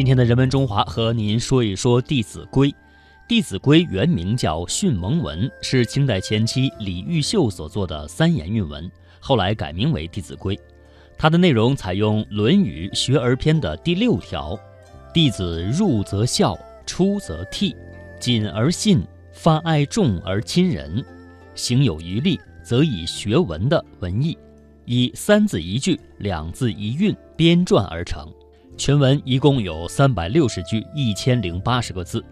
今天的人文中华和您说一说《弟子规》。《弟子规》原名叫《训蒙文》，是清代前期李毓秀所作的三言韵文，后来改名为《弟子规》。它的内容采用《论语·学而篇》的第六条：“弟子入则孝，出则悌，谨而信，发爱众而亲仁，行有余力，则以学文”的文意，以三字一句、两字一韵编撰而成。全文一共有三百六十句，一千零八十个字。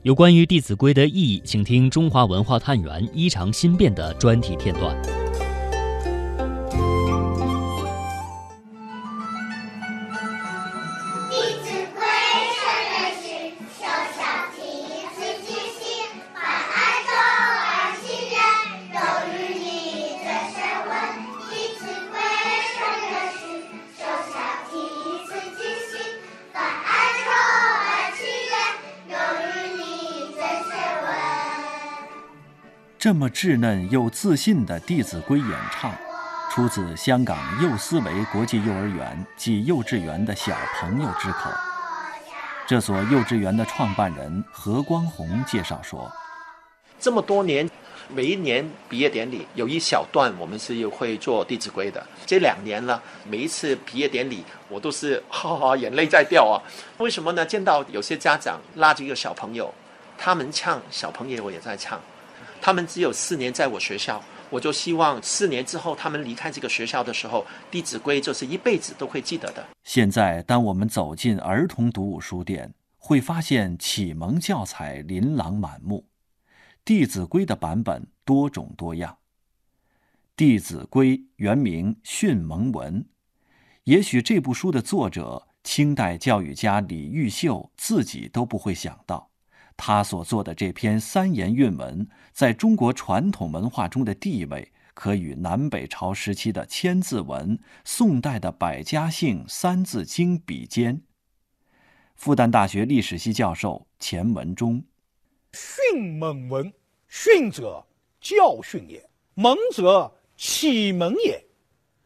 有关于《弟子规》的意义，请听中华文化探源衣裳新变的专题片段。这么稚嫩又自信的《弟子规》演唱，出自香港幼思维国际幼儿园及幼稚园的小朋友之口。这所幼稚园的创办人何光宏介绍说：“这么多年，每一年毕业典礼有一小段，我们是会做《弟子规》的。这两年了，每一次毕业典礼，我都是哈哈眼泪在掉啊。为什么呢？见到有些家长拉着一个小朋友，他们唱，小朋友我也在唱。”他们只有四年在我学校，我就希望四年之后他们离开这个学校的时候，《弟子规》就是一辈子都会记得的。现在，当我们走进儿童读物书店，会发现启蒙教材琳琅满目，《弟子规》的版本多种多样。《弟子规》原名《训蒙文》，也许这部书的作者清代教育家李毓秀自己都不会想到。他所做的这篇三言韵文，在中国传统文化中的地位，可与南北朝时期的《千字文》、宋代的《百家姓》《三字经》比肩。复旦大学历史系教授钱文忠：训蒙文，训者教训也，蒙者启蒙也，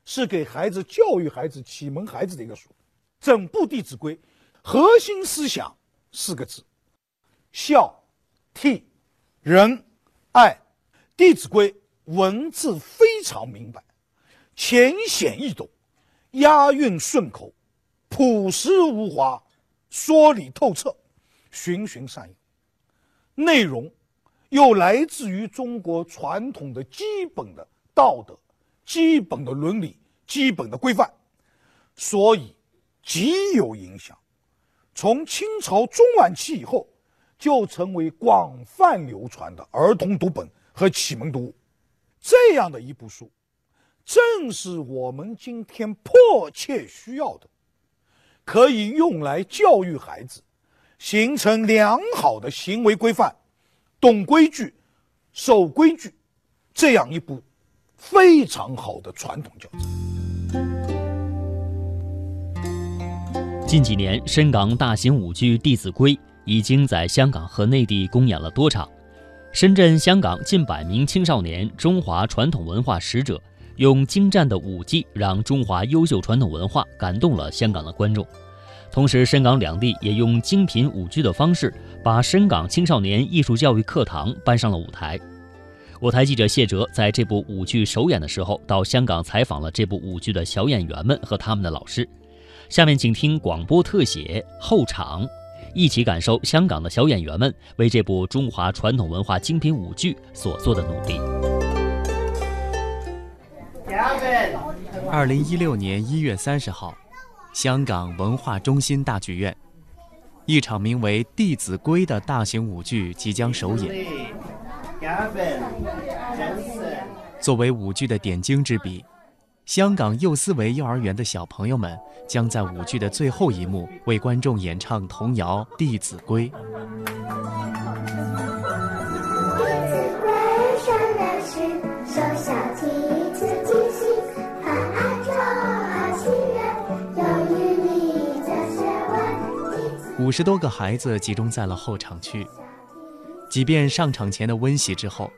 是给孩子教育孩子、启蒙孩子的一个书。整部《弟子规》，核心思想四个字。孝、悌、仁、爱，《弟子规》文字非常明白，浅显易懂，押韵顺口，朴实无华，说理透彻，循循善诱。内容又来自于中国传统的基本的道德、基本的伦理、基本的规范，所以极有影响。从清朝中晚期以后。就成为广泛流传的儿童读本和启蒙读物，这样的一部书，正是我们今天迫切需要的，可以用来教育孩子，形成良好的行为规范，懂规矩，守规矩，这样一部非常好的传统教材。近几年，深港大型舞剧《弟子规》。已经在香港和内地公演了多场，深圳、香港近百名青少年中华传统文化使者，用精湛的舞技让中华优秀传统文化感动了香港的观众。同时，深港两地也用精品舞剧的方式，把深港青少年艺术教育课堂搬上了舞台。我台记者谢哲在这部舞剧首演的时候，到香港采访了这部舞剧的小演员们和他们的老师。下面请听广播特写后场。一起感受香港的小演员们为这部中华传统文化精品舞剧所做的努力。二零一六年一月三十号，香港文化中心大剧院，一场名为《弟子规》的大型舞剧即将首演。作为舞剧的点睛之笔。香港幼思维幼儿园的小朋友们将在舞剧的最后一幕为观众演唱童谣《弟子规》。五十多个孩子集中在了后场区，即便上场前的温习之后，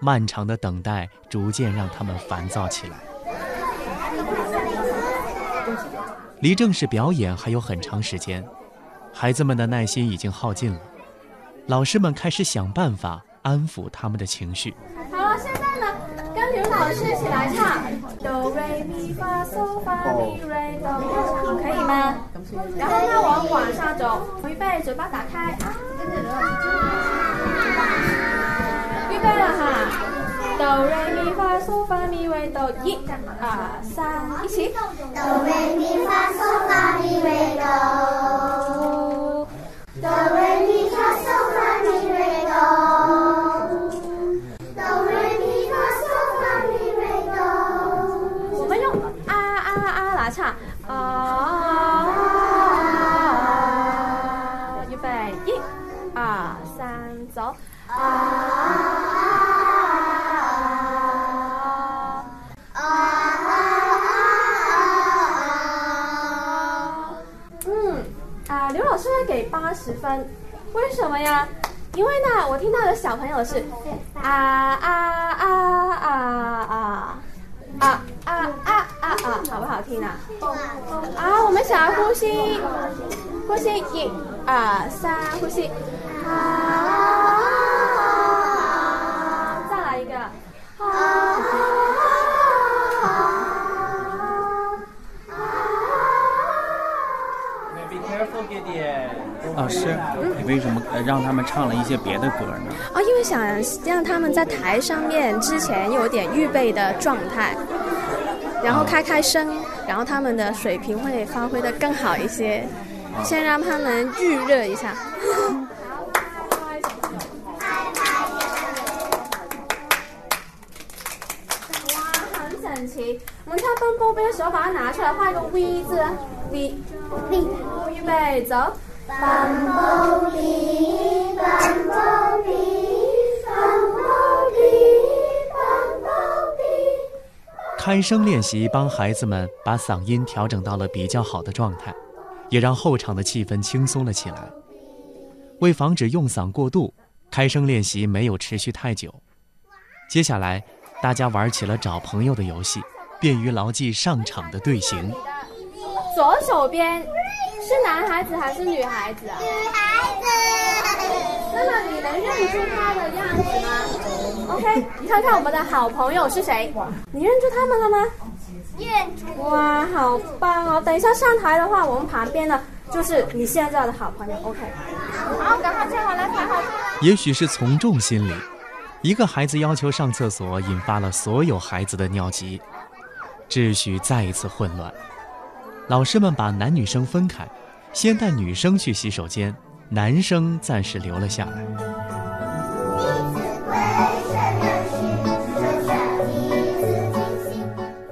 漫长的等待逐渐让他们烦躁起来。离正式表演还有很长时间，孩子们的耐心已经耗尽了，老师们开始想办法安抚他们的情绪。好了，现在呢，跟刘老师一起来唱，可以吗？然后呢，我们往上走，预备，嘴巴打开啊！预备了哈，哆瑞咪发嗦发咪瑞哆，一、二、三，一起。哆瑞咪发嗦发咪瑞哆，哆瑞嗯，啊，刘老师会给八十分，为什么呀？因为呢，我听到的小朋友是啊啊啊啊啊啊啊啊啊啊，好不好听啊？啊，我们想要呼吸，呼吸，一、二、三，呼吸，啊，再来一个，啊。老师，你为什么呃让他们唱了一些别的歌呢？哦，因为想让他们在台上面之前有点预备的状态，然后开开声，然后他们的水平会发挥的更好一些。先让他们预热一下。哇，很整齐。我们唱《奔波比》的时候，把它拿出来，画一个 V 字，V V，预备走。奔波比，奔波比，奔波比，奔波比。开声练习帮孩子们把嗓音调整到了比较好的状态，也让后场的气氛轻松了起来。为防止用嗓过度，开声练习没有持续太久。接下来，大家玩起了找朋友的游戏，便于牢记上场的队形。左手边是男孩子还是女孩子啊？女孩子，那么你能认出他的样子吗？OK，你看看我们的好朋友是谁？你认出他们了吗？认出哇，好棒哦！等一下上台的话，我们旁边的就是你现在的好朋友。OK，好，赶快站好来，排好。也许是从众心理，一个孩子要求上厕所，引发了所有孩子的尿急，秩序再一次混乱。老师们把男女生分开，先带女生去洗手间，男生暂时留了下来。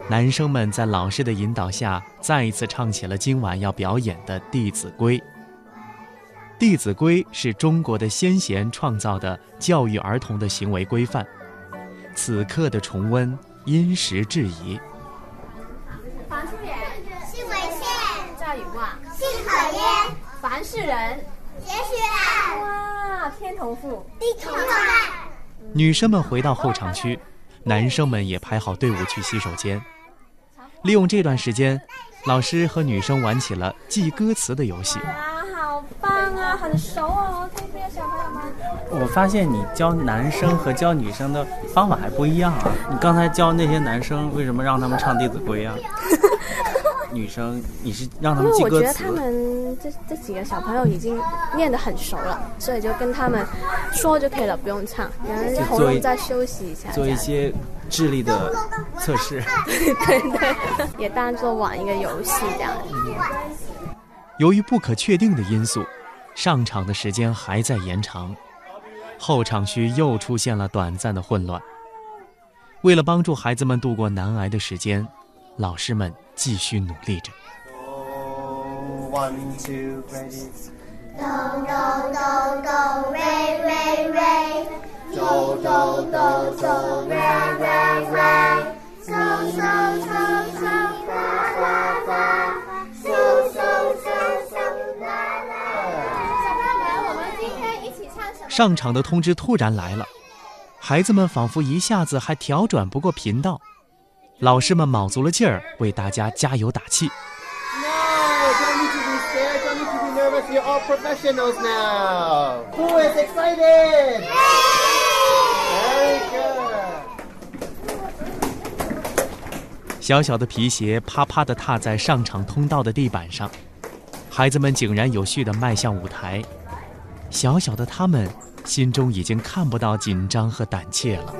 男生们在老师的引导下，再一次唱起了今晚要表演的《弟子规》。《弟子规》是中国的先贤创造的教育儿童的行为规范，此刻的重温因时制宜。凡出言，信为宪，在语望，信可焉，凡是人，皆须爱，哇，天同覆。地同在。女生们回到后场区，男生们也排好队伍去洗手间。利用这段时间，老师和女生玩起了记歌词的游戏。啊，很熟哦，这边小朋友们。我发现你教男生和教女生的方法还不一样啊！你刚才教那些男生，为什么让他们唱《弟子规》啊？女生，你是让他们记歌词为我觉得他？们这这几个小朋友已经念得很熟了，所以就跟他们说就可以了，不用唱，然后喉咙再休息一下。做一些智力的测试。对 对，也当做玩一个游戏这样。由于不可确定的因素，上场的时间还在延长，后场区又出现了短暂的混乱。为了帮助孩子们度过难挨的时间，老师们继续努力着。One, two, ready. Do do do do re re re. Do, do, do, do, re, re, re. So so so so la la la. 上场的通知突然来了，孩子们仿佛一下子还调转不过频道，老师们卯足了劲儿为大家加油打气。小小的皮鞋啪啪地踏在上场通道的地板上，孩子们井然有序地迈向舞台。小小的他们心中已经看不到紧张和胆怯了。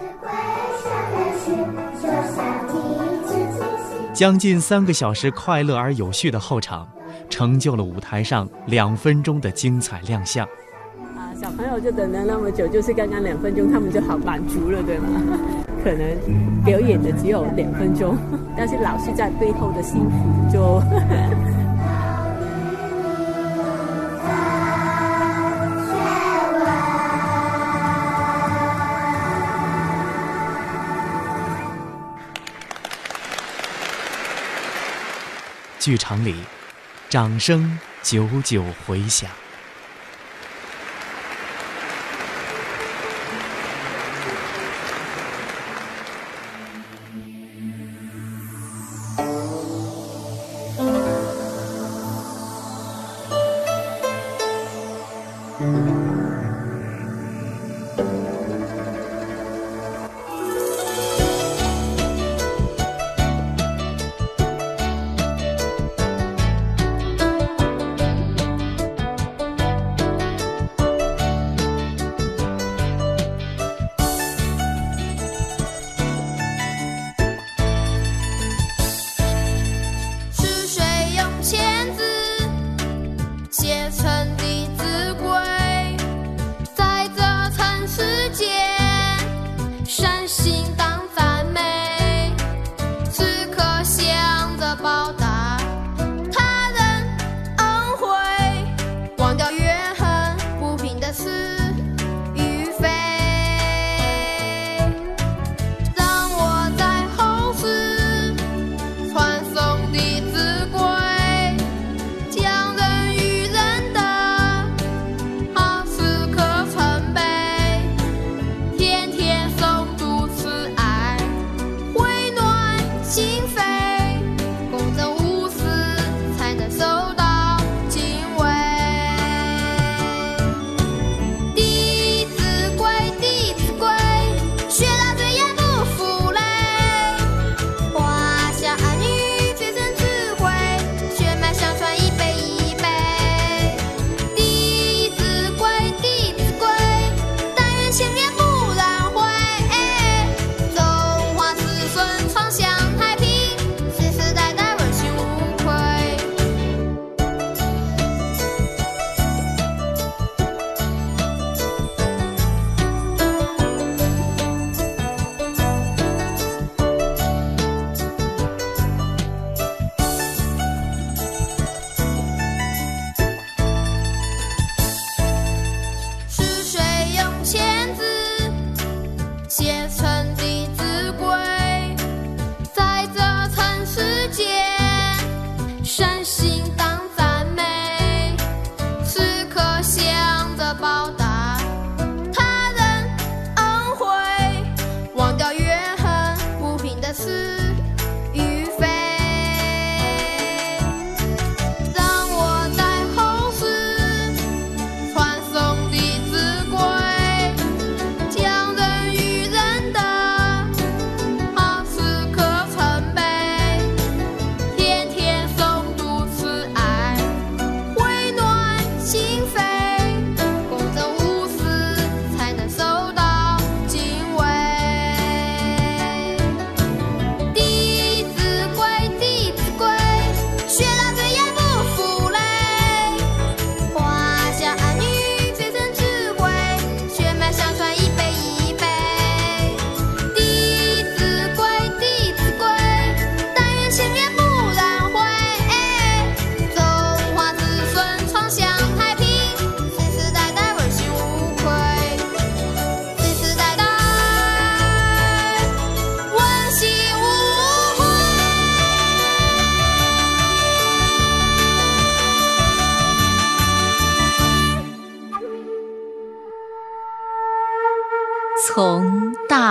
将近三个小时快乐而有序的后场，成就了舞台上两分钟的精彩亮相。啊，小朋友就等了那么久，就是刚刚两分钟，他们就好满足了，对吗？可能表演的只有两分钟，但是老师在背后的辛苦就。剧场里，掌声久久回响。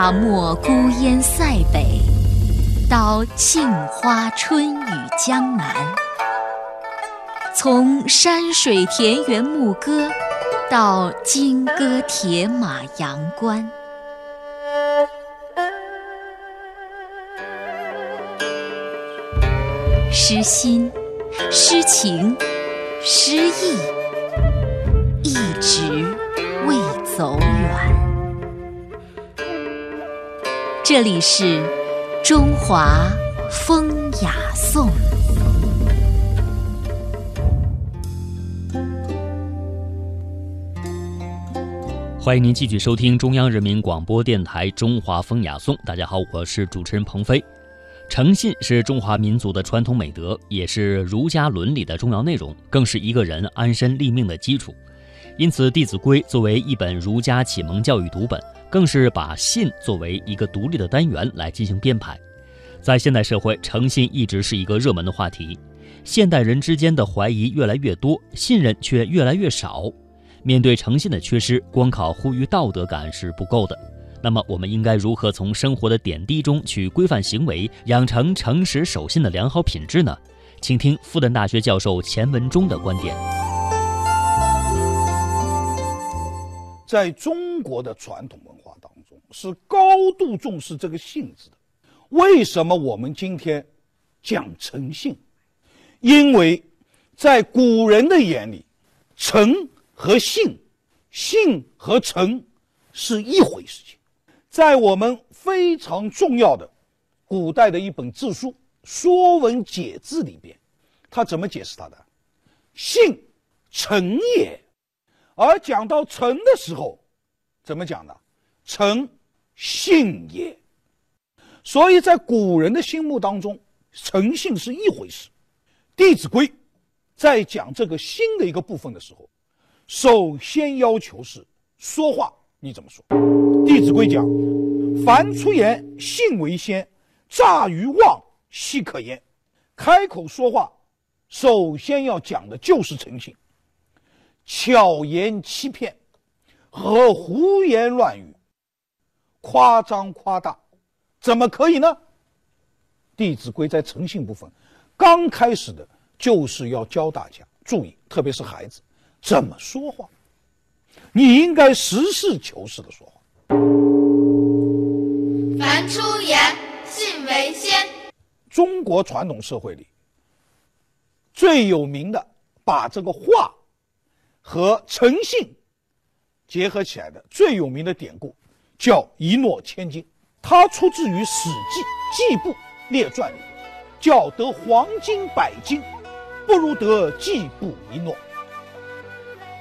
大漠孤烟塞北，到杏花春雨江南。从山水田园牧歌到金戈铁马阳关，诗心、诗情、诗意，一直未走远。这里是中华风雅颂。欢迎您继续收听中央人民广播电台《中华风雅颂》。大家好，我是主持人鹏飞。诚信是中华民族的传统美德，也是儒家伦理的重要内容，更是一个人安身立命的基础。因此，《弟子规》作为一本儒家启蒙教育读本，更是把信作为一个独立的单元来进行编排。在现代社会，诚信一直是一个热门的话题。现代人之间的怀疑越来越多，信任却越来越少。面对诚信的缺失，光靠呼吁道德感是不够的。那么，我们应该如何从生活的点滴中去规范行为，养成诚实守信的良好品质呢？请听复旦大学教授钱文忠的观点。在中国的传统文，是高度重视这个“性”字的。为什么我们今天讲诚信？因为在古人的眼里，诚。和信，信和诚是一回事。情在我们非常重要的古代的一本字书《说文解字》里边，他怎么解释他的？信，诚也。而讲到诚的时候，怎么讲的？诚，信也。所以在古人的心目当中，诚信是一回事。《弟子规》在讲这个信的一个部分的时候。首先要求是说话你怎么说？《弟子规》讲：“凡出言，信为先，诈于妄，奚可焉？”开口说话，首先要讲的就是诚信。巧言欺骗和胡言乱语、夸张夸大，怎么可以呢？《弟子规》在诚信部分，刚开始的就是要教大家注意，特别是孩子。怎么说话？你应该实事求是的说话。凡出言，信为先。中国传统社会里最有名的，把这个话和诚信结合起来的最有名的典故，叫“一诺千金”。它出自于《史记·季布列传》里，叫“得黄金百斤，不如得季布一诺”。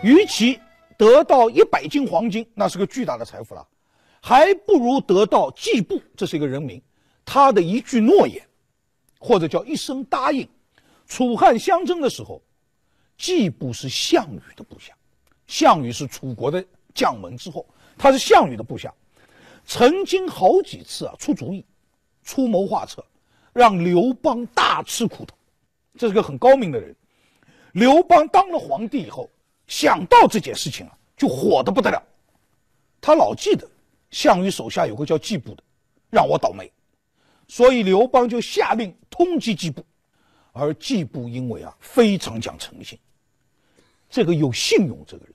与其得到一百斤黄金，那是个巨大的财富了，还不如得到季布，这是一个人名，他的一句诺言，或者叫一声答应。楚汉相争的时候，季布是项羽的部下，项羽是楚国的将门之后，他是项羽的部下，曾经好几次啊出主意，出谋划策，让刘邦大吃苦头，这是个很高明的人。刘邦当了皇帝以后。想到这件事情啊，就火得不得了。他老记得项羽手下有个叫季布的，让我倒霉，所以刘邦就下令通缉季布。而季布因为啊非常讲诚信，这个有信用这个人，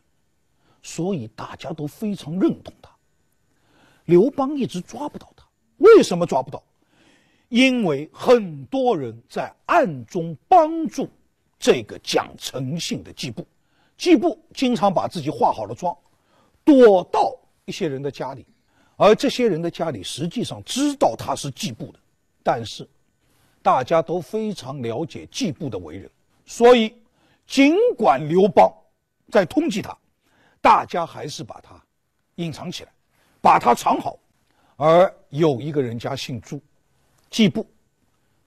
所以大家都非常认同他。刘邦一直抓不到他，为什么抓不到？因为很多人在暗中帮助这个讲诚信的季布。季布经常把自己化好了妆，躲到一些人的家里，而这些人的家里实际上知道他是季布的，但是大家都非常了解季布的为人，所以尽管刘邦在通缉他，大家还是把他隐藏起来，把他藏好。而有一个人家姓朱，季布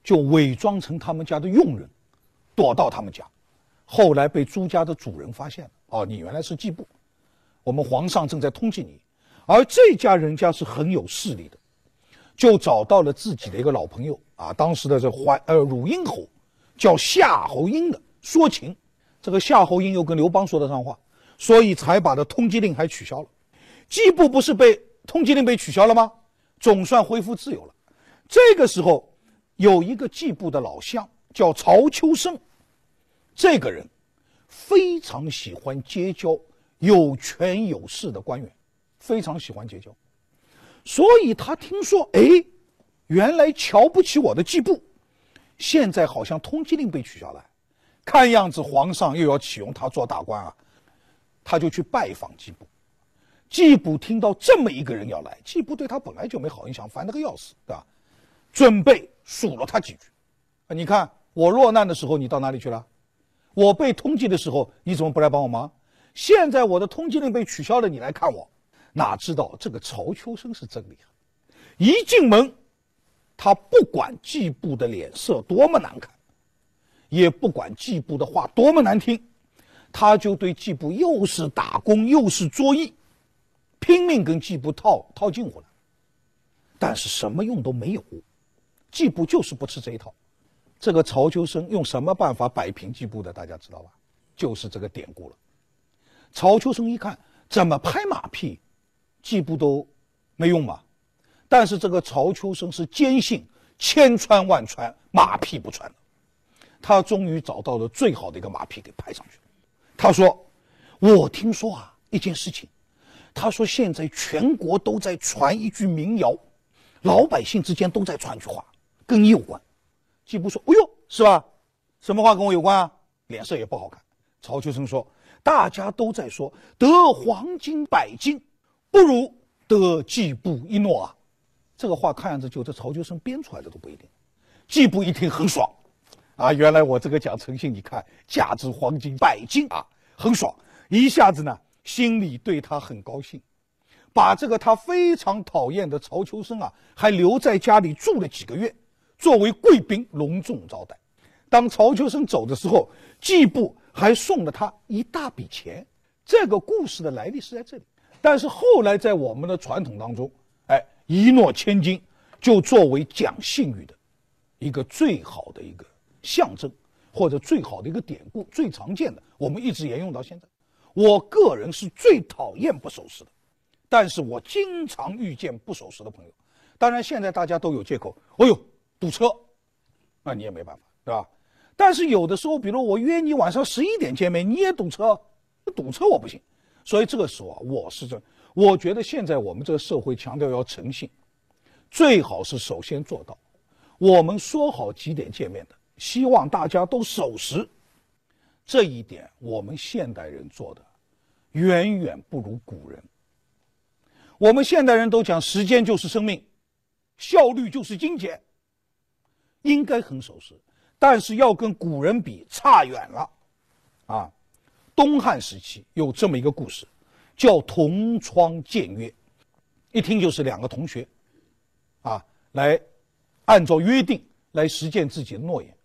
就伪装成他们家的佣人，躲到他们家。后来被朱家的主人发现了，哦，你原来是季布，我们皇上正在通缉你，而这家人家是很有势力的，就找到了自己的一个老朋友啊，当时的这淮呃汝阴侯，叫夏侯婴的说情，这个夏侯婴又跟刘邦说得上话，所以才把这通缉令还取消了，季布不是被通缉令被取消了吗？总算恢复自由了。这个时候有一个季布的老乡叫曹秋生。这个人非常喜欢结交有权有势的官员，非常喜欢结交，所以他听说，哎，原来瞧不起我的季布，现在好像通缉令被取消了，看样子皇上又要启用他做大官啊，他就去拜访季布。季布听到这么一个人要来，季布对他本来就没好印象，烦得个要死，对吧？准备数落他几句，啊，你看我落难的时候你到哪里去了？我被通缉的时候你怎么不来帮我忙？现在我的通缉令被取消了，你来看我？哪知道这个曹秋生是真厉害，一进门，他不管季布的脸色多么难看，也不管季布的话多么难听，他就对季布又是打工又是作揖，拼命跟季布套套近乎了，但是什么用都没有。季布就是不吃这一套，这个曹秋生用什么办法摆平季布的？大家知道吧？就是这个典故了。曹秋生一看，怎么拍马屁，季布都没用嘛。但是这个曹秋生是坚信千穿万穿，马屁不穿的。他终于找到了最好的一个马屁给拍上去了。他说：“我听说啊，一件事情。他说现在全国都在传一句民谣，老百姓之间都在传一句话。”跟你有关，季布说：“哎呦，是吧？什么话跟我有关啊？”脸色也不好看。曹秋生说：“大家都在说得黄金百斤，不如得季布一诺啊。”这个话看样子就这曹秋生编出来的都不一定。季布一听很爽，啊，原来我这个讲诚信，你看价值黄金百斤啊，很爽，一下子呢心里对他很高兴，把这个他非常讨厌的曹秋生啊，还留在家里住了几个月。作为贵宾隆重招待，当曹秋生走的时候，季布还送了他一大笔钱。这个故事的来历是在这里。但是后来在我们的传统当中，哎，一诺千金就作为讲信誉的一个最好的一个象征，或者最好的一个典故，最常见的，我们一直沿用到现在。我个人是最讨厌不守时的，但是我经常遇见不守时的朋友。当然，现在大家都有借口。哎呦。堵车，那你也没办法，对吧？但是有的时候，比如我约你晚上十一点见面，你也堵车，堵车我不行。所以这个时候啊，我是这，我觉得现在我们这个社会强调要诚信，最好是首先做到，我们说好几点见面的，希望大家都守时。这一点我们现代人做的远远不如古人。我们现代人都讲时间就是生命，效率就是金钱。应该很守时，但是要跟古人比差远了，啊！东汉时期有这么一个故事，叫同窗见约，一听就是两个同学，啊，来按照约定来实践自己的诺言。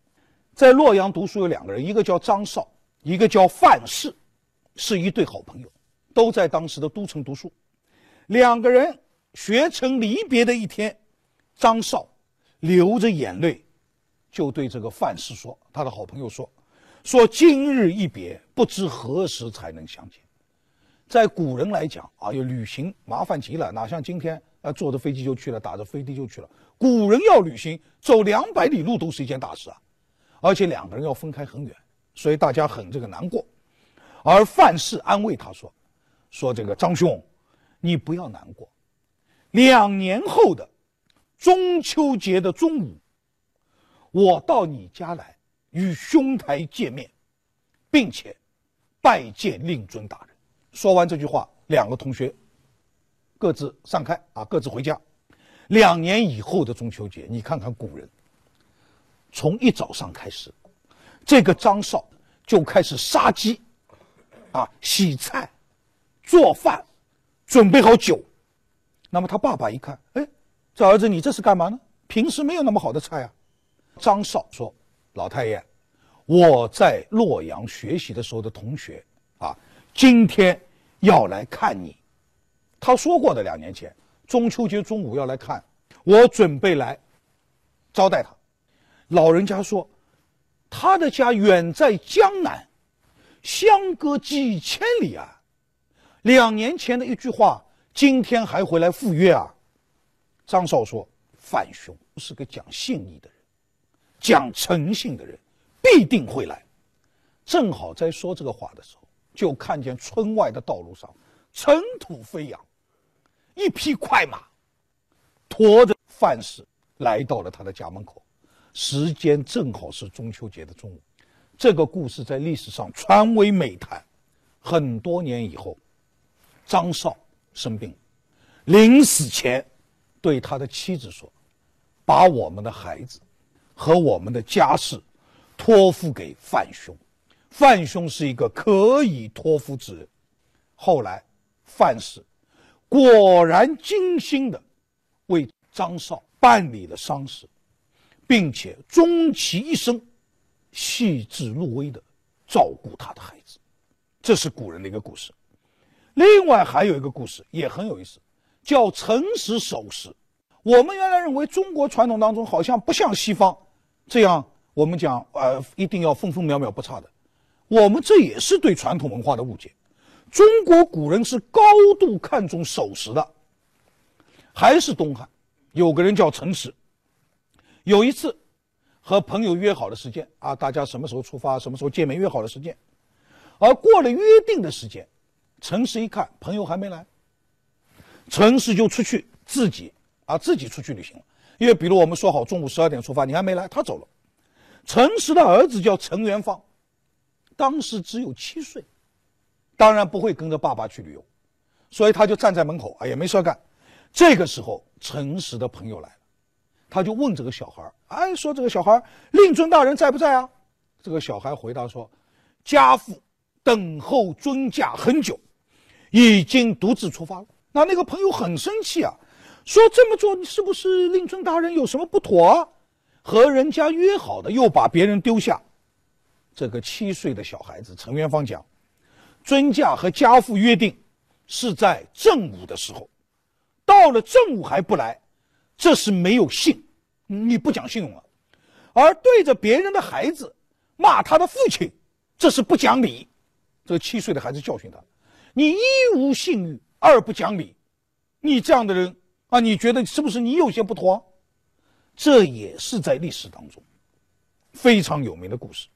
在洛阳读书有两个人，一个叫张绍，一个叫范氏，是一对好朋友，都在当时的都城读书。两个人学成离别的一天，张绍流着眼泪。就对这个范氏说，他的好朋友说：“说今日一别，不知何时才能相见。”在古人来讲啊，要旅行麻烦极了，哪像今天啊，坐着飞机就去了，打着飞的就去了。古人要旅行，走两百里路都是一件大事啊，而且两个人要分开很远，所以大家很这个难过。而范氏安慰他说：“说这个张兄，你不要难过，两年后的中秋节的中午。”我到你家来与兄台见面，并且拜见令尊大人。说完这句话，两个同学各自散开啊，各自回家。两年以后的中秋节，你看看古人，从一早上开始，这个张绍就开始杀鸡，啊，洗菜、做饭，准备好酒。那么他爸爸一看，哎，这儿子你这是干嘛呢？平时没有那么好的菜啊。张绍说：“老太爷，我在洛阳学习的时候的同学啊，今天要来看你。他说过的，两年前中秋节中午要来看，我准备来招待他。老人家说，他的家远在江南，相隔几千里啊。两年前的一句话，今天还回来赴约啊。”张绍说：“范兄是个讲信义的人。”讲诚信的人必定会来，正好在说这个话的时候，就看见村外的道路上尘土飞扬，一匹快马驮着范氏来到了他的家门口。时间正好是中秋节的中午。这个故事在历史上传为美谈。很多年以后，张绍生病，临死前对他的妻子说：“把我们的孩子和我们的家事托付给范兄。”范兄是一个可以托付之人。后来，范氏果然精心的为张绍办理了丧事，并且终其一生细致入微的照顾他的孩子。这是古人的一个故事。另外还有一个故事也很有意思，叫诚实守时。我们原来认为中国传统当中好像不像西方这样，我们讲呃一定要分分秒秒不差的。我们这也是对传统文化的误解。中国古人是高度看重守时的。还是东汉，有个人叫陈实。有一次，和朋友约好的时间啊，大家什么时候出发，什么时候见面，约好的时间。而过了约定的时间，陈实一看朋友还没来，陈实就出去自己啊自己出去旅行了。因为比如我们说好中午十二点出发，你还没来，他走了。陈实的儿子叫陈元芳。当时只有七岁，当然不会跟着爸爸去旅游，所以他就站在门口，哎也，没事干。这个时候，陈实的朋友来了，他就问这个小孩哎，说这个小孩令尊大人在不在啊？这个小孩回答说，家父等候尊驾很久，已经独自出发了。那那个朋友很生气啊，说这么做你是不是令尊大人有什么不妥啊？和人家约好的，又把别人丢下。这个七岁的小孩子陈元芳讲：“尊驾和家父约定是在正午的时候，到了正午还不来，这是没有信，你不讲信用了。而对着别人的孩子骂他的父亲，这是不讲理。这个七岁的孩子教训他：你一无信誉，二不讲理，你这样的人啊，你觉得是不是你有些不妥？这也是在历史当中非常有名的故事。”